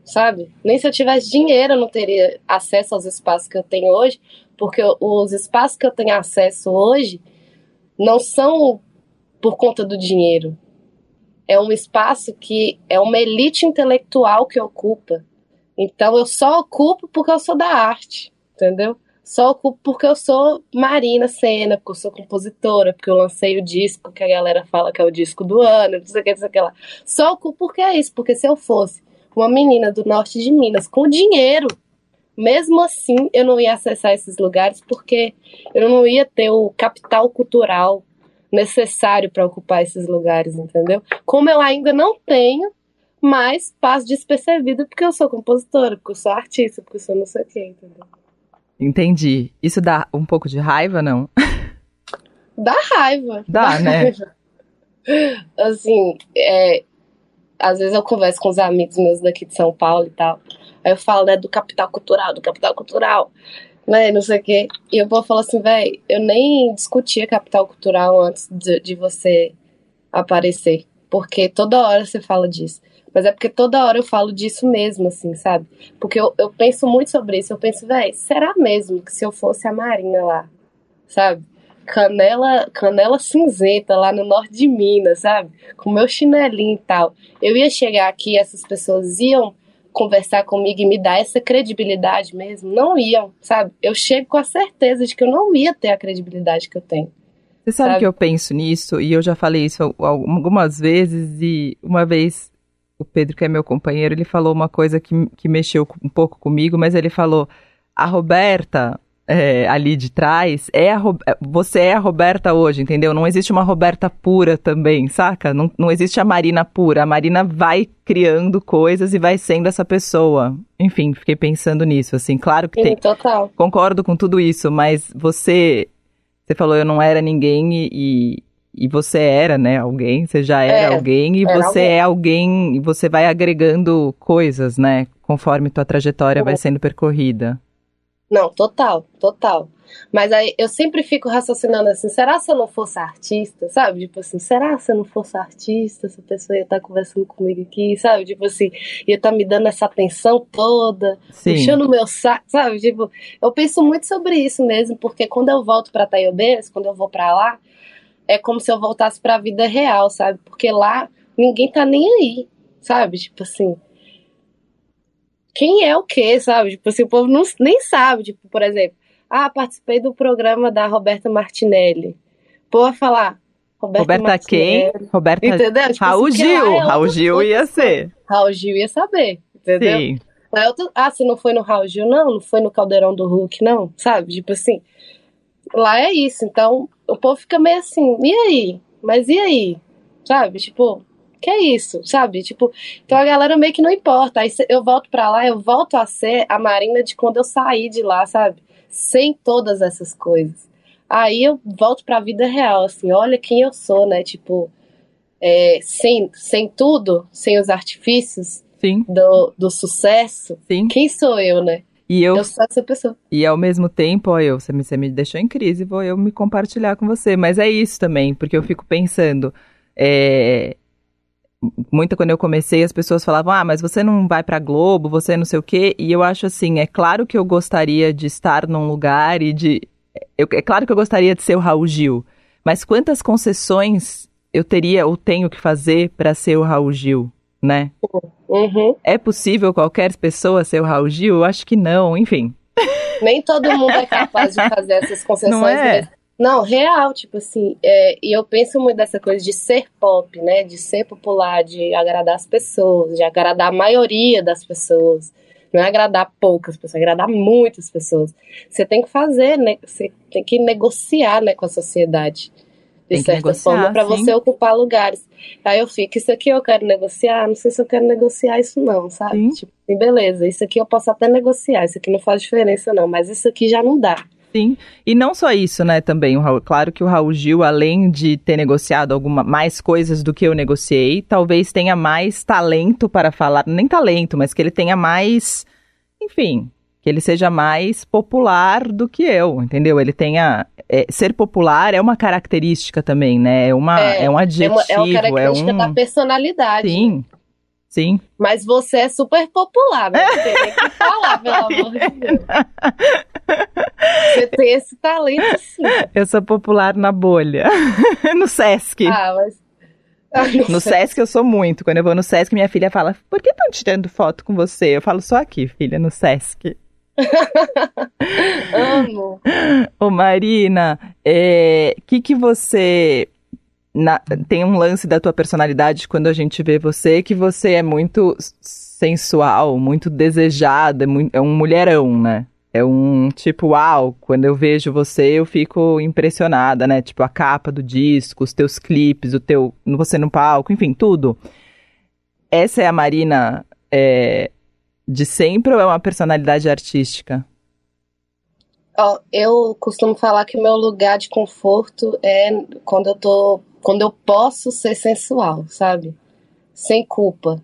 sabe? Nem se eu tivesse dinheiro, eu não teria acesso aos espaços que eu tenho hoje, porque os espaços que eu tenho acesso hoje não são por conta do dinheiro. É um espaço que é uma elite intelectual que ocupa. Então eu só ocupo porque eu sou da arte, entendeu? Só ocupo porque eu sou Marina Senna, porque eu sou compositora, porque eu lancei o disco que a galera fala que é o disco do ano, não sei o que, não sei o que lá. Só ocupo porque é isso, porque se eu fosse uma menina do norte de Minas com dinheiro, mesmo assim eu não ia acessar esses lugares porque eu não ia ter o capital cultural necessário para ocupar esses lugares, entendeu? Como eu ainda não tenho, mas passo despercebida porque eu sou compositora, porque eu sou artista, porque eu sou não sei o que, entendeu? Entendi. Isso dá um pouco de raiva, não? (laughs) Dá raiva. Dá, né? raiva. (laughs) Assim, é, às vezes eu converso com os amigos meus daqui de São Paulo e tal. Aí eu falo, né, do capital cultural, do capital cultural, né, não sei o quê. E eu vou falar assim, velho, eu nem discutia capital cultural antes de, de você aparecer. Porque toda hora você fala disso. Mas é porque toda hora eu falo disso mesmo, assim, sabe? Porque eu, eu penso muito sobre isso. Eu penso, velho, será mesmo que se eu fosse a Marina lá, sabe? Canela, canela cinzenta lá no norte de Minas, sabe? Com meu chinelinho e tal. Eu ia chegar aqui, essas pessoas iam conversar comigo e me dar essa credibilidade mesmo? Não iam, sabe? Eu chego com a certeza de que eu não ia ter a credibilidade que eu tenho. Você sabe, Sabe? que eu penso nisso, e eu já falei isso al- algumas vezes, e uma vez o Pedro, que é meu companheiro, ele falou uma coisa que, que mexeu um pouco comigo, mas ele falou: a Roberta é, ali de trás, é a, é- você é a Roberta hoje, entendeu? Não existe uma Roberta pura também, saca? Não, não existe a Marina pura. A Marina vai criando coisas e vai sendo essa pessoa. Enfim, fiquei pensando nisso, assim. Claro que tem, Sim, total. concordo com tudo isso, mas você. Você falou eu não era ninguém e, e, você era, né, alguém, você já era Era, alguém e era você alguém. é alguém e você vai agregando coisas, né, conforme tua trajetória vai Uhum. sendo percorrida. Não, total, total. Mas aí eu sempre fico raciocinando assim, será se eu não fosse artista, sabe? Tipo assim, será se eu não fosse artista, essa pessoa ia estar conversando comigo aqui, sabe? Tipo assim, ia estar me dando essa atenção toda, Sim. puxando o meu saco, sabe? Tipo, eu penso muito sobre isso mesmo, porque quando eu volto pra Taiobês, quando eu vou pra lá, é como se eu voltasse pra vida real, sabe? Porque lá ninguém tá nem aí, sabe? Tipo assim, quem é o quê, sabe? Tipo assim, o povo não, nem sabe, tipo, por exemplo, ah, participei do programa da Roberta Martinelli. Pô, vai falar, Roberta, Roberta quem? Roberta Entendeu? Tipo Raul assim, Gil. é Raul Gil ia ser. Raul Gil ia saber, entendeu? Sim. Ah, se não foi no Raul Gil, não, não foi no Caldeirão do Hulk, não, sabe? Tipo assim, lá é isso. Então, o povo fica meio assim, e aí? Mas e aí? Sabe? Tipo, Que é isso, sabe? Tipo, então a galera meio que não importa. Aí eu volto pra lá, eu volto a ser a Marina de quando eu saí de lá, sabe? Sem todas essas coisas. Aí eu volto pra vida real, assim, olha quem eu sou, né? Tipo, é, sem, sem tudo, sem os artifícios Sim. Do, do sucesso, Sim. quem sou eu, né? E eu, eu sou essa pessoa. E ao mesmo tempo, ó, eu, você me, você me deixou em crise, vou eu me compartilhar com você. Mas é isso também, porque eu fico pensando. É, muita quando eu comecei, as pessoas falavam: ah, mas você não vai pra Globo, você não sei o quê. E eu acho assim: é claro que eu gostaria de estar num lugar e de. Eu, é claro que eu gostaria de ser o Raul Gil. Mas quantas concessões eu teria ou tenho que fazer para ser o Raul Gil, né? Uhum. É possível qualquer pessoa ser o Raul Gil? Eu acho que não, enfim. Nem todo mundo é capaz de (laughs) fazer essas concessões. Não é? Mesmo. Não, real, tipo assim, é, e eu penso muito dessa coisa de ser pop, né? De ser popular, de agradar as pessoas, de agradar a maioria das pessoas. Não é agradar poucas pessoas, é agradar muitas pessoas. Você tem que fazer, né? Você tem que negociar né, com a sociedade. De certa negociar, forma, para você ocupar lugares. Aí eu fico, isso aqui eu quero negociar, não sei se eu quero negociar isso não, sabe? Sim. Tipo, beleza, isso aqui eu posso até negociar, isso aqui não faz diferença não, mas isso aqui já não dá. Sim, e não só isso, né, também, o Raul, claro que o Raul Gil, além de ter negociado alguma mais coisas do que eu negociei, talvez tenha mais talento para falar, nem talento, mas que ele tenha mais, enfim, que ele seja mais popular do que eu, entendeu? Ele tenha, é, ser popular é uma característica também, né, é, uma, é, um É adjetivo, uma, é uma característica um... da personalidade. né? Sim, sim. Mas você é super popular, né? Não tem o que falar, pelo amor de Deus. Você tem esse talento sim. Eu sou popular na bolha, (laughs) no Sesc. Ah, mas. Ah, No. Sesc eu sou muito. Quando eu vou no Sesc, minha filha fala: Por que estão tirando foto com você? Eu falo: Só aqui, filha, no Sesc. (laughs) Amo. Ô, Marina, é, que que você. Na- tem um lance da tua personalidade quando a gente vê você que você é muito sensual, muito desejada, é um mulherão, né? É um tipo, uau, quando eu vejo você eu fico impressionada, né? Tipo, a capa do disco, os teus clipes, o teu. você no palco, enfim, tudo. Essa é a Marina é, de sempre ou é uma personalidade artística? Eu costumo falar que o meu lugar de conforto é quando eu tô. Quando eu posso ser sensual, sabe? Sem culpa,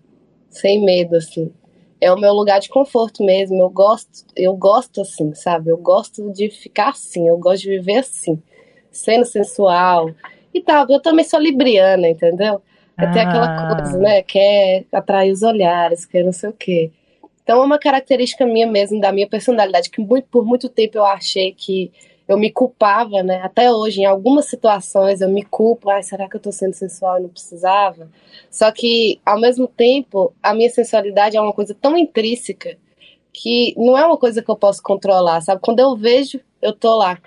sem medo, assim. É o meu lugar de conforto mesmo. Eu gosto, eu gosto assim, sabe? Eu gosto de ficar assim, eu gosto de viver assim, sendo sensual e tal. Eu também sou libriana, entendeu? Até Ah. aquela coisa, né? Quer atrair os olhares, quer não sei o quê. Então é uma característica minha mesmo, da minha personalidade, que muito, por muito tempo eu achei que eu me culpava, né? Até hoje, em algumas situações, eu me culpo. Ai, será que eu tô sendo sensual e não precisava? Só que, ao mesmo tempo, a minha sensualidade é uma coisa tão intrínseca que não é uma coisa que eu posso controlar, sabe? Quando eu vejo, eu tô lá.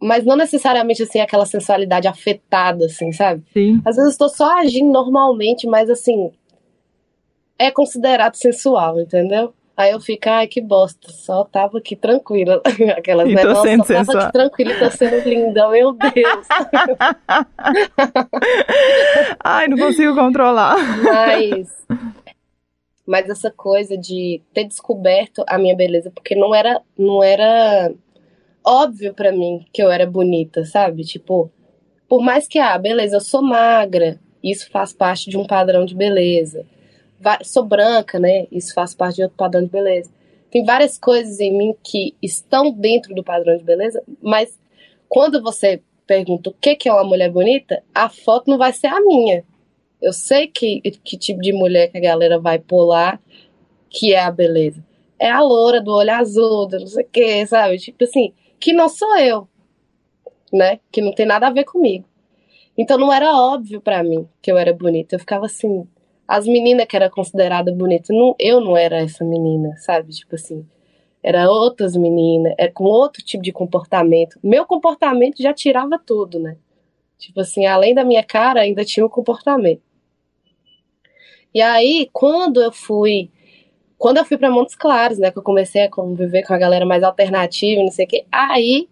Mas não necessariamente, assim, aquela sensualidade afetada, assim, sabe? Sim. Às vezes eu estou só agindo normalmente, mas assim, é considerado sensual, entendeu? Aí eu fico, ai, que bosta, só tava aqui tranquila. (laughs) Aquelas, E né? tô Nossa, sendo só tava sensual. aqui tranquila e tô sendo linda, meu Deus. (laughs) Ai, não consigo controlar. Mas, mas essa coisa de ter descoberto a minha beleza, porque não era, não era óbvio pra mim que eu era bonita, sabe? Tipo, por mais que, ah, beleza, eu sou magra, isso faz parte de um padrão de beleza. Sou branca, né? Isso faz parte de outro padrão de beleza. Tem várias coisas em mim que estão dentro do padrão de beleza, mas quando você pergunta o que que é uma mulher bonita, a foto não vai ser a minha. Eu sei que, que tipo de mulher que a galera vai pular que é a beleza. É a loura do olho azul, do não sei o que, sabe? Tipo assim, que não sou eu, né? Que não tem nada a ver comigo. Então não era óbvio pra mim que eu era bonita. Eu ficava assim, as meninas que eram consideradas bonitas, não, eu não era essa menina, sabe? Tipo assim, era outras meninas, é com outro tipo de comportamento. Meu comportamento já tirava tudo, né? Tipo assim, além da minha cara, ainda tinha o comportamento. E aí, quando eu fui, quando eu fui para Montes Claros, né, que eu comecei a conviver com a galera mais alternativa, não sei o quê, aí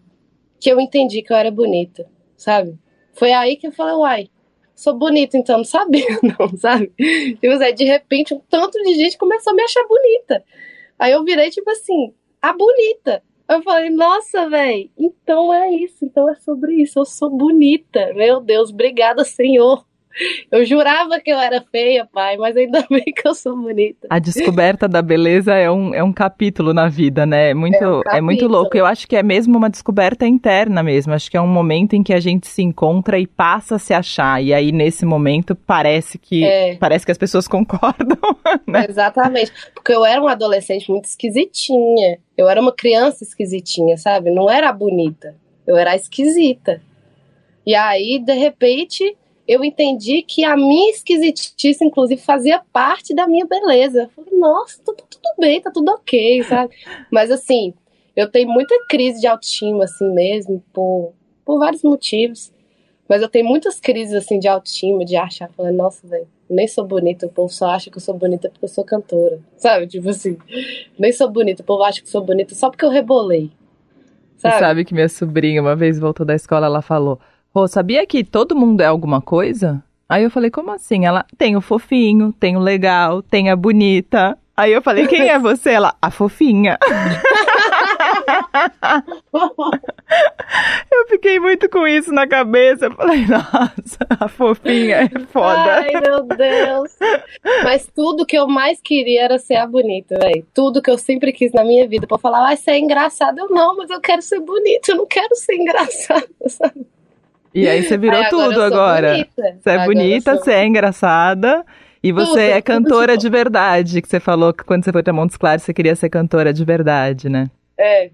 que eu entendi que eu era bonita, sabe? Foi aí que eu falei, uai, sou bonita, então não sabia, (laughs) não, sabe? Tipo assim, de repente, um tanto de gente começou a me achar bonita. Aí eu virei, tipo assim, a bonita. Eu falei, nossa, velho, então é isso, então é sobre isso, eu sou bonita. Meu Deus, obrigada, Senhor. Eu jurava que eu era feia, pai, mas ainda (laughs) bem que eu sou bonita. A descoberta da beleza é um, é um capítulo na vida, né? É muito, É um é muito louco. Eu acho que é mesmo uma descoberta interna mesmo. Acho que é um momento em que a gente se encontra e passa a se achar. E aí, nesse momento, parece que, É. parece que as pessoas (laughs) concordam, né? Exatamente. Porque eu era uma adolescente muito esquisitinha. Eu era uma criança esquisitinha, sabe? Não era bonita. Eu era esquisita. E aí, de repente, eu entendi que a minha esquisitice, inclusive, fazia parte da minha beleza. Eu falei, nossa, tudo, tudo bem, tá tudo ok, sabe? (laughs) Mas assim, eu tenho muita crise de autoestima, assim mesmo, por, por vários motivos. Mas eu tenho muitas crises, assim, de autoestima, de achar, falando, nossa, velho, nem sou bonita, o povo só acha que eu sou bonita porque eu sou cantora. Sabe? Tipo assim, nem sou bonita, o povo acha que sou bonita só porque eu rebolei. Você Sabe? sabe que minha sobrinha, uma vez voltou da escola, ela falou: Rô, sabia que todo mundo é alguma coisa? Aí eu falei: como assim? Ela tem o fofinho, tem o legal, tem a bonita. Aí eu falei: quem é você? Ela, a fofinha. (laughs) Eu fiquei muito com isso na cabeça. Eu falei: (laughs) nossa, a fofinha é foda. Ai, meu Deus. Mas tudo que eu mais queria era ser a bonita, velho. Tudo que eu sempre quis na minha vida. Pra falar, ah, você é engraçada. Eu não, mas eu quero ser bonita. Eu não quero ser (laughs) engraçada, sabe? E aí você virou Aí agora tudo agora. bonita. Você é Agora bonita, sou- você é engraçada. E você Tudo, é tudo cantora de de verdade, que você falou que quando você foi pra Montes Claros você queria ser cantora de verdade, né? É,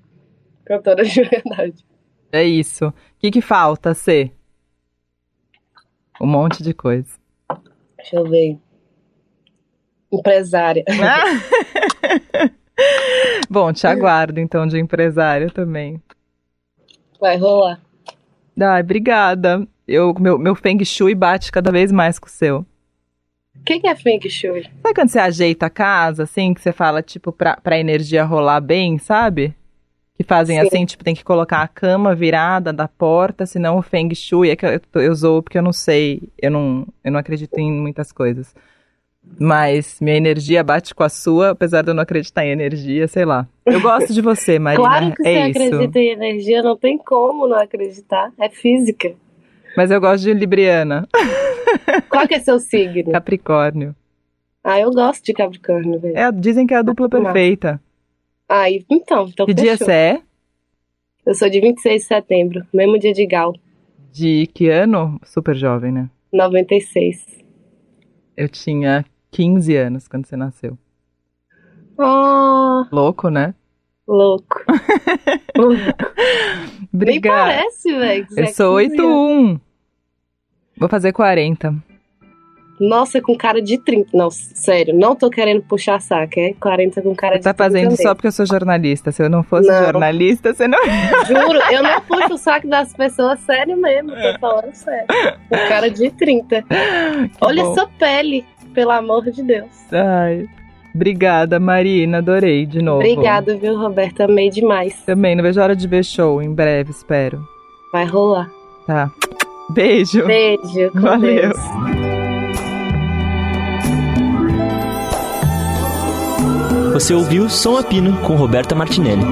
cantora de (laughs) verdade. É isso. O que, que falta ser? Um monte de coisa. Deixa eu ver. Empresária. (laughs) Bom, te aguardo então de empresária também. Vai rolar. Ai, obrigada. Eu, meu, meu Feng Shui bate cada vez mais com o seu. O que, que é Feng Shui? Sabe quando você ajeita a casa, assim, que você fala, tipo, pra, pra energia rolar bem, sabe? Que fazem Sim. assim, tipo, tem que colocar a cama virada da porta, senão o Feng Shui é que eu, eu usou porque eu não sei, eu não, eu não acredito em muitas coisas. Mas minha energia bate com a sua, apesar de eu não acreditar em energia, sei lá. Eu gosto de você, (laughs) Marina. Claro que você é isso. acredita em energia, não tem como não acreditar. É física. Mas eu gosto de Libriana, (laughs) Qual que é seu signo? Capricórnio. Ah, eu gosto de Capricórnio, velho. É, dizem que é a dupla perfeita. Ah, então, então Que dia fechou. você é? Eu sou de 26 de setembro, mesmo dia de Gal, De que ano? Super jovem, né? 96. Eu tinha 15 anos quando você nasceu. Oh, Louco, né? louco. (laughs) Nem Obrigada. parece, velho. que Eu é sou 15 anos. 81. Vou fazer 40. Nossa, com cara de 30. Não, sério, não tô querendo puxar saco, é 40 com cara Você de tá 30 fazendo mesmo. só porque eu sou jornalista. Se eu não fosse Não. jornalista, você não. (laughs) Juro, eu não puxo o saco das pessoas, sério mesmo, tô falando sério. Com cara de 30. (laughs) Olha bom. essa pele, pelo amor de Deus. Ai. Obrigada, Marina. Adorei de novo. Obrigada, viu, Roberta? Amei demais. Também, não vejo a hora de ver show. Em breve, espero. Vai rolar. Tá. Beijo. Beijo, com Valeu. Deus. Você ouviu Som a Pino com Roberta Martinelli.